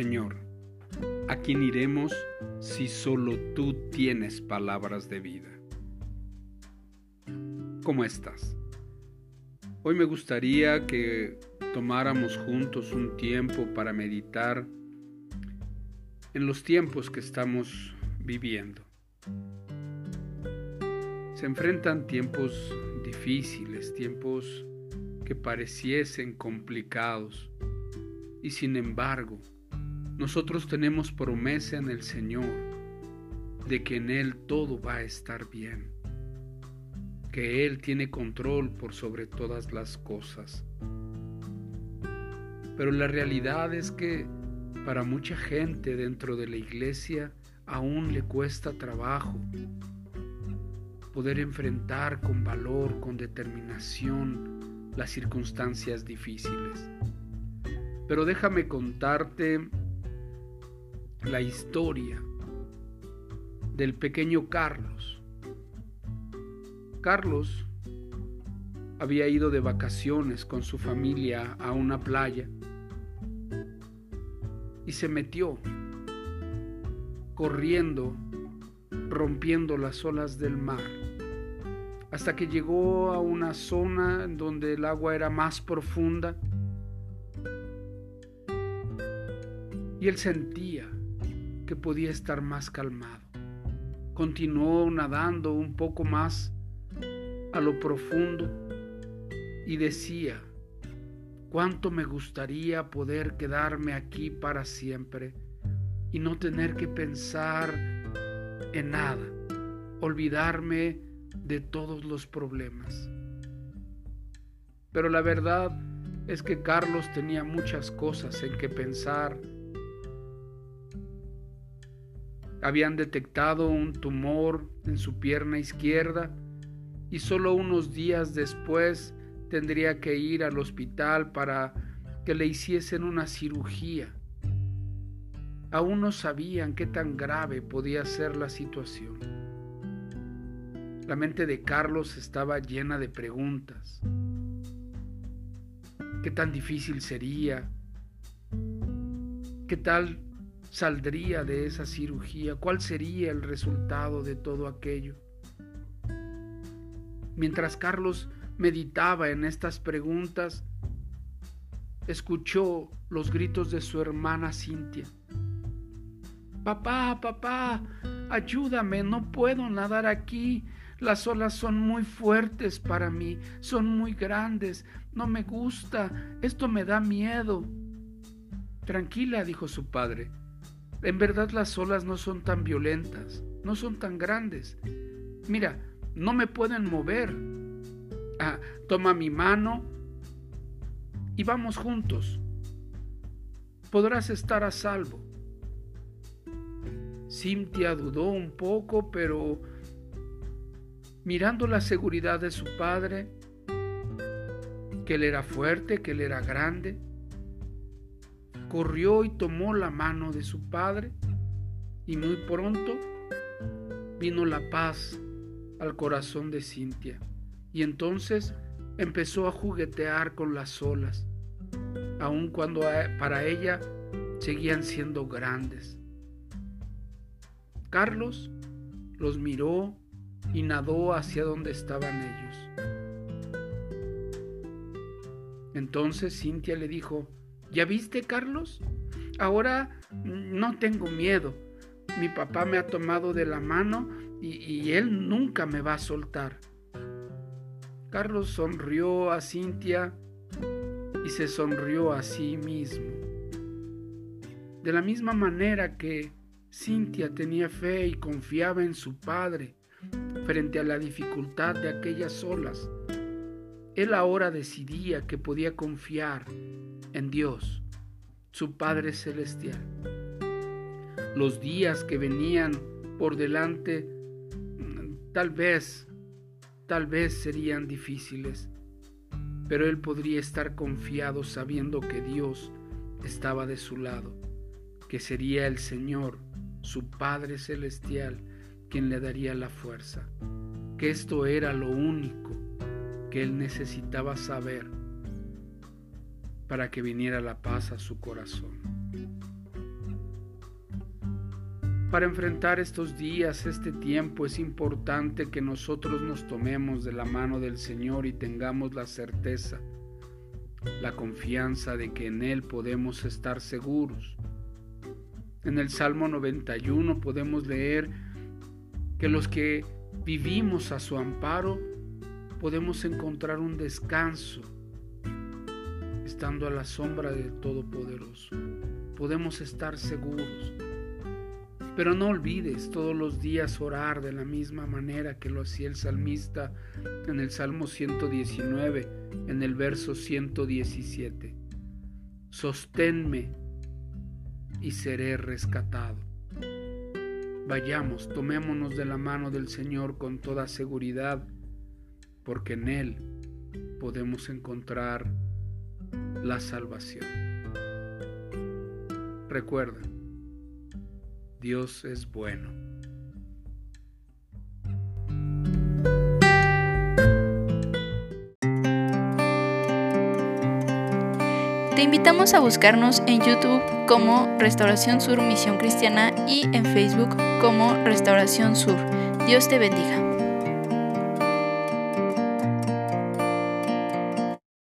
Señor, ¿a quién iremos si solo tú tienes palabras de vida? ¿Cómo estás? Hoy me gustaría que tomáramos juntos un tiempo para meditar en los tiempos que estamos viviendo. Se enfrentan tiempos difíciles, tiempos que pareciesen complicados, y sin embargo, nosotros tenemos promesa en el Señor de que en Él todo va a estar bien, que Él tiene control por sobre todas las cosas. Pero la realidad es que para mucha gente dentro de la iglesia aún le cuesta trabajo poder enfrentar con valor, con determinación las circunstancias difíciles. Pero déjame contarte la historia del pequeño Carlos. Carlos había ido de vacaciones con su familia a una playa y se metió corriendo, rompiendo las olas del mar, hasta que llegó a una zona donde el agua era más profunda y él sentía que podía estar más calmado. Continuó nadando un poco más a lo profundo y decía, cuánto me gustaría poder quedarme aquí para siempre y no tener que pensar en nada, olvidarme de todos los problemas. Pero la verdad es que Carlos tenía muchas cosas en que pensar Habían detectado un tumor en su pierna izquierda y solo unos días después tendría que ir al hospital para que le hiciesen una cirugía. Aún no sabían qué tan grave podía ser la situación. La mente de Carlos estaba llena de preguntas. ¿Qué tan difícil sería? ¿Qué tal saldría de esa cirugía? ¿Cuál sería el resultado de todo aquello? Mientras Carlos meditaba en estas preguntas, escuchó los gritos de su hermana Cintia. Papá, papá, ayúdame, no puedo nadar aquí. Las olas son muy fuertes para mí, son muy grandes, no me gusta, esto me da miedo. Tranquila, dijo su padre, en verdad las olas no son tan violentas, no son tan grandes. Mira, no me pueden mover. Ah, toma mi mano y vamos juntos. Podrás estar a salvo. Cynthia dudó un poco, pero mirando la seguridad de su padre, que él era fuerte, que él era grande, corrió y tomó la mano de su padre y muy pronto vino la paz al corazón de Cintia y entonces empezó a juguetear con las olas, aun cuando para ella seguían siendo grandes. Carlos los miró y nadó hacia donde estaban ellos. Entonces Cintia le dijo, ¿Ya viste, Carlos? Ahora no tengo miedo. Mi papá me ha tomado de la mano y, él nunca me va a soltar. Carlos sonrió a Cintia y se sonrió a sí mismo. De la misma manera que Cintia tenía fe y confiaba en su padre frente a la dificultad de aquellas olas, él ahora decidía que podía confiar en Dios, su Padre Celestial. Los días que venían por delante tal vez, tal vez serían difíciles, pero él podría estar confiado sabiendo que Dios estaba de su lado, que sería el Señor, su Padre Celestial, quien le daría la fuerza, que esto era lo único que él necesitaba saber para que viniera la paz a su corazón. Para enfrentar estos días, este tiempo, es importante que nosotros nos tomemos de la mano del Señor y tengamos la certeza, la confianza de que en Él podemos estar seguros. En el Salmo 91 podemos leer que los que vivimos a su amparo podemos encontrar un descanso estando a la sombra del Todopoderoso. Podemos estar seguros. Pero no olvides todos los días orar de la misma manera que lo hacía el salmista en el Salmo 119, en el verso 117. Sosténme y seré rescatado. Vayamos, tomémonos de la mano del Señor con toda seguridad, porque en Él podemos encontrar la salvación. Recuerda, Dios es bueno. Te invitamos a buscarnos en YouTube como Restauración Sur Misión Cristiana y en Facebook como Restauración Sur. Dios te bendiga.